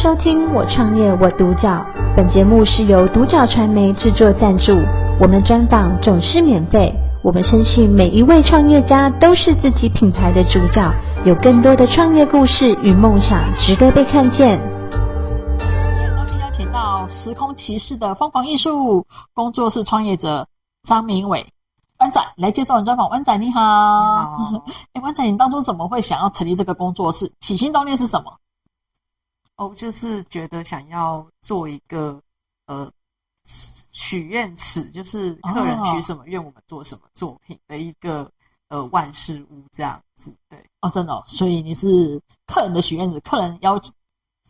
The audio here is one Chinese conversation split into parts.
收听《我创业我独角》，本节目是由独角传媒制作赞助，我们专访总是免费。我们相信每一位创业家都是自己品牌的主角，有更多的创业故事与梦想值得被看见。今天很高兴邀请到时空骑士的疯狂艺术工作室创业者张明伟，湾仔来接受我们专访。湾仔你好，哎，湾仔，你当初怎么会想要成立这个工作室？起心动念是什么？哦，就是觉得想要做一个呃许愿池，就是客人许什么愿，我们做什么作品的一个呃万事屋这样子。对，哦，真的哦，所以你是客人的许愿池，客人要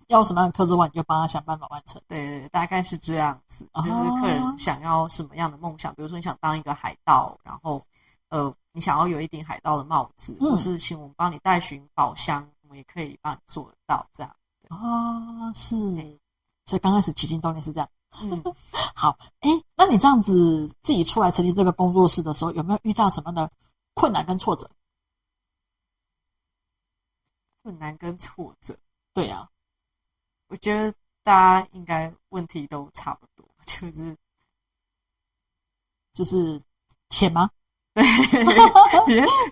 要什么样的客制化，你就帮他想办法完成。对，大概是这样子。就是客人想要什么样的梦想，比如说你想当一个海盗，然后呃你想要有一顶海盗的帽子，或、嗯、是请我们帮你带寻宝箱，我们也可以帮你做得到这样。啊，是，所以刚开始起心动念是这样。嗯，好，哎，那你这样子自己出来成立这个工作室的时候，有没有遇到什么样的困难跟挫折？困难跟挫折，对呀、啊，我觉得大家应该问题都差不多，就是就是钱吗？对，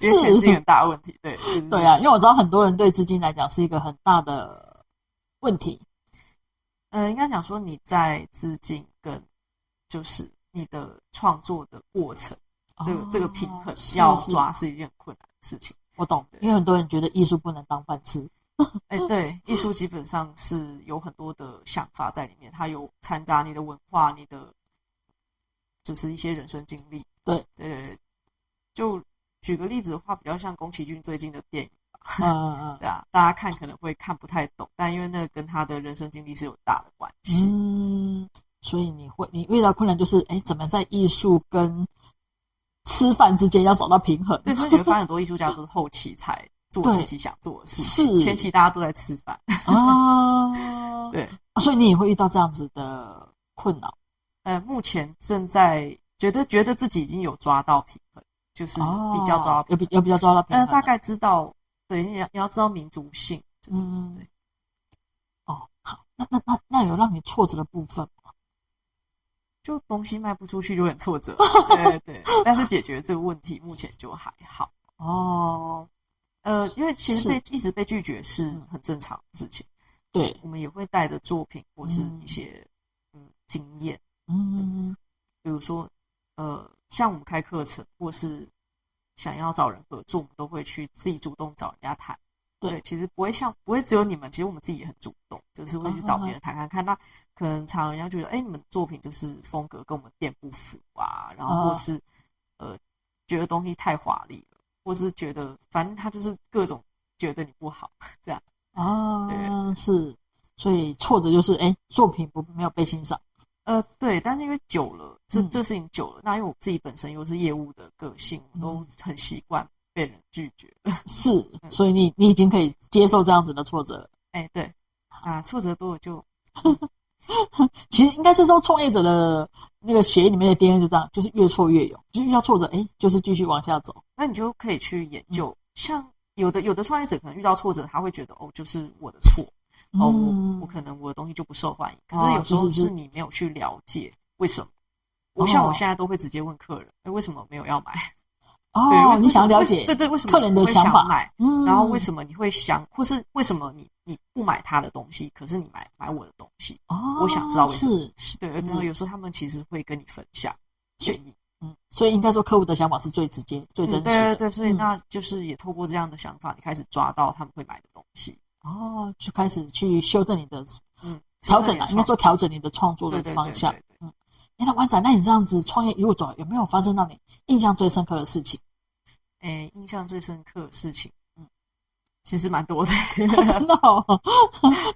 是一个很大问题。对，对啊，因为我知道很多人对资金来讲是一个很大的。问题，呃，应该讲说你在资金跟就是你的创作的过程，这个、哦、这个平衡要抓是一件困难的事情。我懂的，因为很多人觉得艺术不能当饭吃。哎，对，艺术基本上是有很多的想法在里面，它有掺杂你的文化，你的就是一些人生经历。对，对，就举个例子的话，比较像宫崎骏最近的电影。嗯嗯嗯，对啊，大家看可能会看不太懂，但因为那个跟他的人生经历是有大的关系。嗯，所以你会你遇到困难就是，哎，怎么在艺术跟吃饭之间要找到平衡？对，所以你会发现很多艺术家都是后期才做自己想做的事，是前期大家都在吃饭。啊，对，所以你也会遇到这样子的困扰。呃，目前正在觉得觉得自己已经有抓到平衡，就是比较抓有比有比较抓到平衡，呃，大概知道。对，你要你要知道民族性，嗯，对，哦，好，那那那那有让你挫折的部分吗？就东西卖不出去就很挫折，对对，但是解决这个问题目前就还好。哦，呃，因为其实被一直被拒绝是很正常的事情。对，我们也会带着作品或是一些嗯经验，嗯，比如说呃，像我们开课程或是。想要找人合作，我们都会去自己主动找人家谈。对，其实不会像不会只有你们，其实我们自己也很主动，就是会去找别人谈看看。那可能常人家觉得，哎，你们作品就是风格跟我们店不符啊，然后或是呃觉得东西太华丽了，或是觉得反正他就是各种觉得你不好这样。啊，对，是，所以挫折就是哎作品不没有被欣赏。呃，对，但是因为久了，这这事情久了，嗯、那因为我自己本身又是业务的个性，我都很习惯被人拒绝。是，所以你你已经可以接受这样子的挫折了。哎，对，啊，挫折多了就，其实应该是说创业者的那个协议里面的 DNA 就这样，就是越挫越勇，就遇到挫折，哎，就是继续往下走。那你就可以去研究，嗯、像有的有的创业者可能遇到挫折，他会觉得哦，就是我的错。哦，我我可能我的东西就不受欢迎，可是有时候是你没有去了解为什么。我像我现在都会直接问客人，哎，为什么没有要买？哦，对，你想要了解，对对，为什么客人的想法买？嗯，然后为什么你会想，或是为什么你你不买他的东西，可是你买买我的东西？哦，我想知道为什么。是，对，然后有时候他们其实会跟你分享原因。嗯，所以应该说客户的想法是最直接、最真实的。对对对，所以那就是也透过这样的想法，你开始抓到他们会买的东西。哦，就开始去修正你的，嗯，调整啊，应该说调整你的创作的方向。对对对对对，嗯，哎，那湾仔，那你这样子创业一路走，有没有发生让你印象最深刻的事情？哎，印象最深刻的事情，嗯，其实蛮多的，真的哦，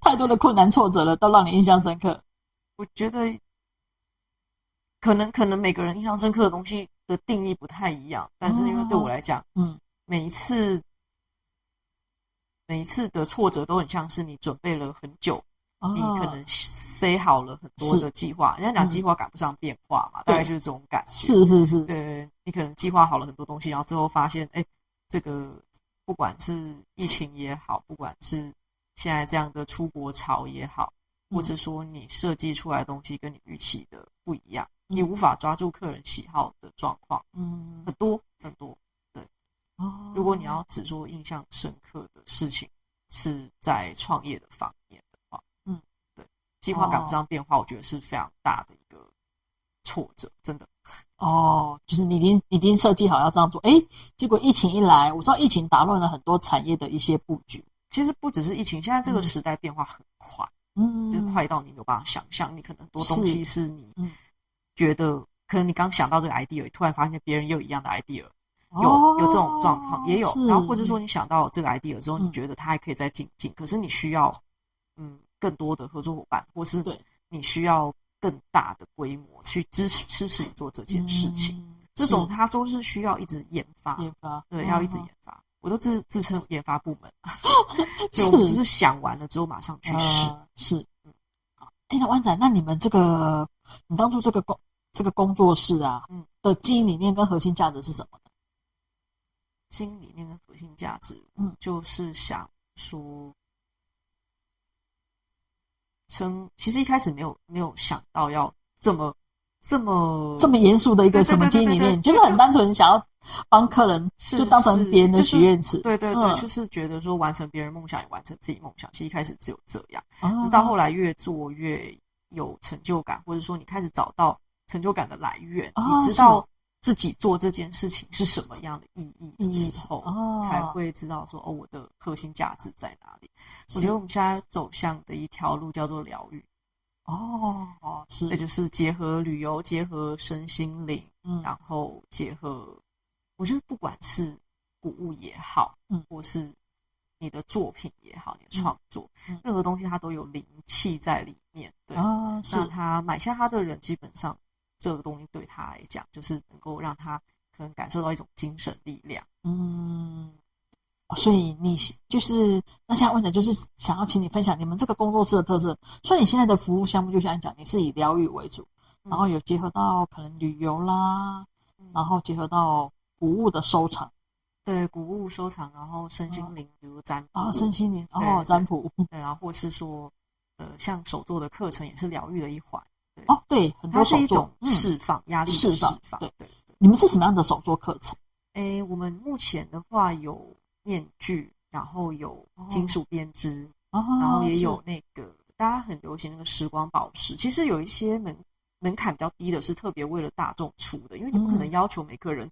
太多的困难挫折了，都让你印象深刻。我觉得，可能可能每个人印象深刻的东西的定义不太一样，但是因为对我来讲，嗯，每一次。每一次的挫折都很像是你准备了很久，哦、你可能塞好了很多的计划。人家讲计划赶不上变化嘛，嗯、大概就是这种感觉。是是是，对，你可能计划好了很多东西，然后最后发现，哎，这个不管是疫情也好，不管是现在这样的出国潮也好，或是说你设计出来的东西跟你预期的不一样，嗯、你无法抓住客人喜好的状况，嗯，很多如果你要只说印象深刻的事情是在创业的方面的话，嗯，对，计划赶不上变化，我觉得是非常大的一个挫折，真的。哦，就是你已经已经设计好要这样做，哎，结果疫情一来，我知道疫情打乱了很多产业的一些布局。其实不只是疫情，现在这个时代变化很快，嗯，就是快到你没有办法想象，你可能很多东西是你觉得，嗯、可能你刚想到这个 idea，突然发现别人又有一样的 idea，有、哦、有这种状况也有，然后或者说你想到这个 idea 之后，你觉得它还可以再进进，可是你需要嗯更多的合作伙伴，或是你需要更大的规模去支持支持你做这件事情，嗯、这种它都是需要一直研发，研发对，要一直研发。我都自自称研发部门，就我们只是想完了之后马上去试。呃、是，嗯，好。哎，那湾仔，那你们这个，你当初这个工这个工作室啊，嗯，的经营理念跟核心价值是什么呢？经营理念跟核心价值，嗯，就是想说，称其实一开始没有没有想到要这么。这么这么严肃的一个什么经营理念，就是很单纯想要帮客人，就当成别人的许愿池。对对对，就是觉得说完成别人梦想也完成自己梦想。其实一开始只有这样，直到后来越做越有成就感，或者说你开始找到成就感的来源，你知道自己做这件事情是什么样的意义的时候，才会知道说哦，我的核心价值在哪里。我觉得我们现在走向的一条路叫做疗愈。哦哦，是，也就是结合旅游，结合身心灵，嗯，然后结合，我觉得不管是古物也好，嗯，或是你的作品也好，你的创作，嗯，任何东西它都有灵气在里面，对，哦，是，那他买下它的人，基本上这个东西对他来讲，就是能够让他可能感受到一种精神力量，嗯。所以你就是那现在问的，就是想要请你分享你们这个工作室的特色。所以你现在的服务项目就像你讲，你是以疗愈为主，然后有结合到可能旅游啦，然后结合到古物的收藏，对，古物收藏，然后身心灵，比如占卜。啊，身心灵哦，占卜，对，然后或是说呃，像手作的课程也是疗愈的一环。哦，对，很多是一种释放压力释放，对对。你们是什么样的手作课程？诶，我们目前的话有。面具，然后有金属编织，哦、然后也有那个大家很流行那个时光宝石。其实有一些门门槛比较低的，是特别为了大众出的，因为你不可能要求每个人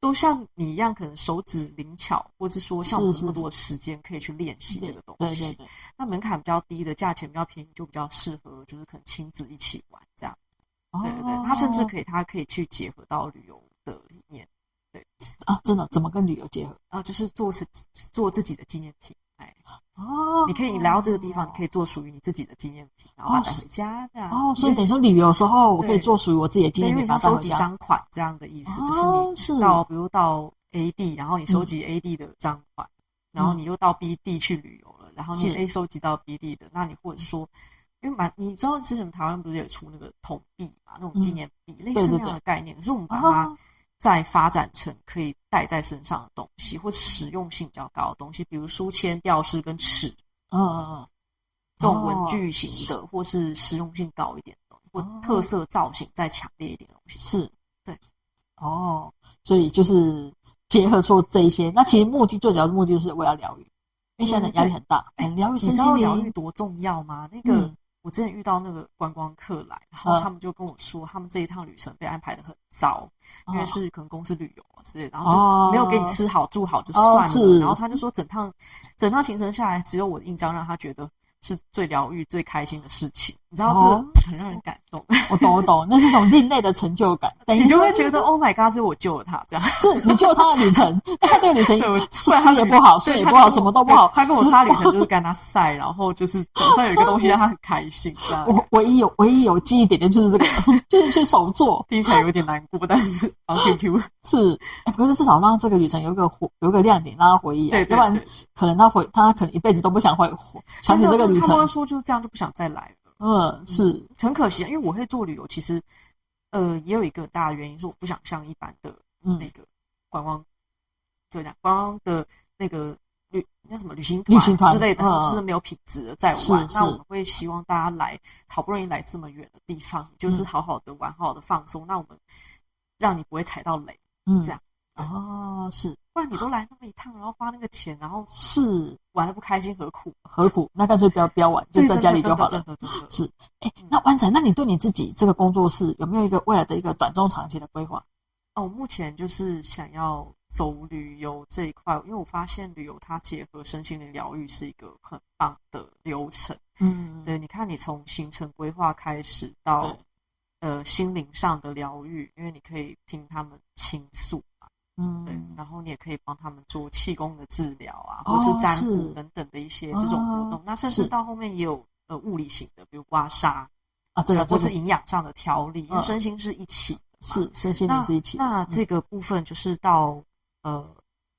都像你一样，可能手指灵巧，或是说像我们那么多时间可以去练习这个东西。对对对。那门槛比较低的，价钱比较便宜，就比较适合，就是可能亲子一起玩这样。对对对，它甚至可以，它可以去结合到旅游的里面。对啊，真的怎么跟旅游结合啊？就是做是做自己的纪念品，哎哦，你可以来到这个地方，你可以做属于你自己的纪念品，然后带回家这样。哦，所以等于说旅游的时候，我可以做属于我自己的纪念品，收集赃款这样的意思，就是你到比如到 A 地，然后你收集 A 地的赃款，然后你又到 B 地去旅游了，然后你 A 收集到 B 地的，那你或者说，因为蛮你知道之前台湾不是也出那个铜币嘛，那种纪念币类似那样的概念，可是我们把它。再发展成可以带在身上的东西，或实用性比较高的东西，比如书签、吊饰跟尺，嗯嗯嗯，这种文具型的，或是实用性高一点的东西，或特色造型再强烈一点的东西，是，对，哦，所以就是结合说这一些，那其实目的最主要的目的就是为了疗愈，因为现在压力很大，哎，疗愈身心，疗愈多重要吗？那个。我之前遇到那个观光客来，然后他们就跟我说，他们这一趟旅程被安排得很糟，因为是可能公司旅游啊之类，然后就没有给你吃好住好就算了，然后他就说整趟整趟行程下来，只有我的印章让他觉得。是最疗愈、最开心的事情，你知道这很让人感动。我懂，我懂，那是一种另类的成就感。等 于你就会觉得，Oh my God，是我救了他，这样。是你救了他的旅程，但他这个旅程 吃也不好，睡也不好，什么都不好。他跟我说他旅程就是跟他晒，然后就是手上有一个东西让他很开心。这样。我唯一有唯一有记忆点的就是这个，就是去手做，听起来有点难过，但是好 Q 是，可是至少让这个旅程有一个回有一个亮点，让他回忆。对，要不然可能他回他可能一辈子都不想回想起这个旅程。他们说就是这样，就不想再来了。嗯，是很可惜，因为我会做旅游，其实呃也有一个大的原因，是我不想像一般的那个观光，对的，观光的那个旅那什么旅行旅行团之类的，是没有品质的在玩。是那我们会希望大家来，好不容易来这么远的地方，就是好好的玩，好好的放松。那我们让你不会踩到雷，嗯，这样。哦，是，不然你都来那么一趟，然后花那个钱，然后是玩的不开心，何苦？何苦？那干脆不要不要玩，就在家里就好了。是，哎，那湾仔，那你对你自己这个工作室有没有一个未来的一个短中长期的规划？哦，目前就是想要走旅游这一块，因为我发现旅游它结合身心灵疗愈是一个很棒的流程。嗯，对，你看你从行程规划开始到呃心灵上的疗愈，因为你可以听他们倾诉。嗯，对，然后你也可以帮他们做气功的治疗啊，或是占卜等等的一些这种活动。那甚至到后面也有呃物理型的，比如刮痧啊，这个或是营养上的调理，因为身心是一起的，是身心灵是一起。那这个部分就是到呃，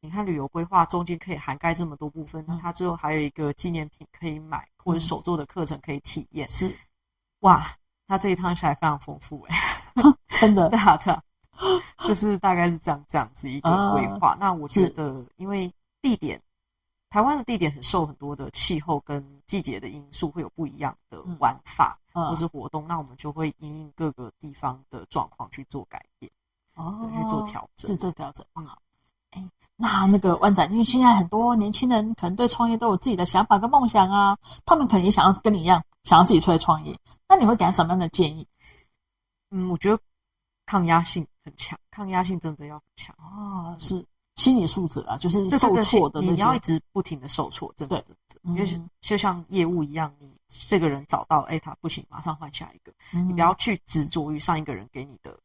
你看旅游规划中间可以涵盖这么多部分，那它最后还有一个纪念品可以买，或者手做的课程可以体验。是，哇，他这一趟下来非常丰富哎，真的，对啊，对啊。就是大概是这样这样子一个规划。那我觉得，因为地点，台湾的地点很受很多的气候跟季节的因素，会有不一样的玩法或是活动。那我们就会因应各个地方的状况去做改变，哦，去做调整，是做调整。嗯，好。哎，那那个湾仔，因为现在很多年轻人可能对创业都有自己的想法跟梦想啊，他们可能也想要跟你一样，想要自己出来创业。那你会给他什么样的建议？嗯，我觉得。抗压性很强，抗压性真的要很强啊！是心理素质啊，就是受挫的，你要一直不停的受挫，真的，因为就像业务一样，你这个人找到，哎，他不行，马上换下一个，你不要去执着于上一个人给你的，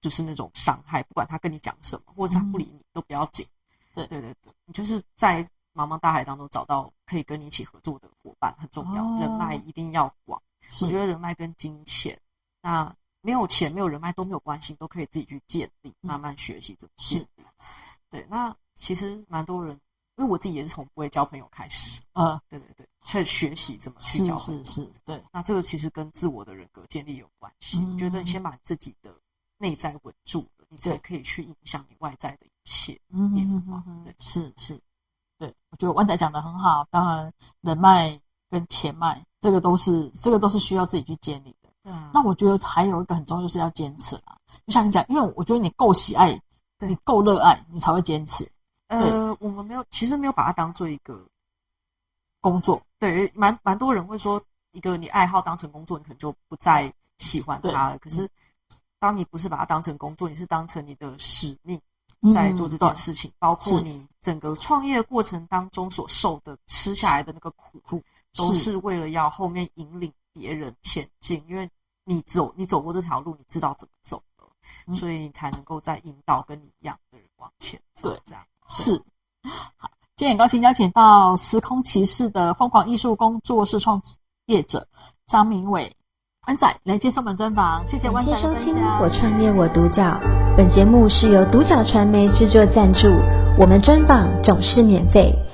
就是那种伤害，不管他跟你讲什么，或者他不理你，都不要紧。对对对对，你就是在茫茫大海当中找到可以跟你一起合作的伙伴很重要，人脉一定要广。我觉得人脉跟金钱，那。没有钱，没有人脉都没有关系，都可以自己去建立，慢慢学习怎么建立。是，对。那其实蛮多人，因为我自己也是从不会交朋友开始，啊，对对对，去学习怎么去交朋友。是是是，对。那这个其实跟自我的人格建立有关系。我觉得你先把自己的内在稳住了，你才可以去影响你外在的一切变化。对，是是，对。我觉得万仔讲的很好，当然人脉跟钱脉，这个都是这个都是需要自己去建立的。嗯，那我觉得还有一个很重要，就是要坚持啊。就像你讲，因为我觉得你够喜爱，你够热爱，你才会坚持。呃，我们没有，其实没有把它当做一个工作。对，蛮蛮多人会说，一个你爱好当成工作，你可能就不再喜欢它了。可是，当你不是把它当成工作，你是当成你的使命在做这件事情，包括你整个创业过程当中所受的吃下来的那个苦苦，都是为了要后面引领别人前进，因为你走，你走过这条路，你知道怎么走了，嗯、所以你才能够再引导跟你一样的人往前走。对，这样是。好，今天很高兴邀请到时空骑士的疯狂艺术工作室创业者张明伟湾仔来接受我们专访。谢谢湾仔的分享。我创业我独角，本节目是由独角传媒制作赞助，我们专访总是免费。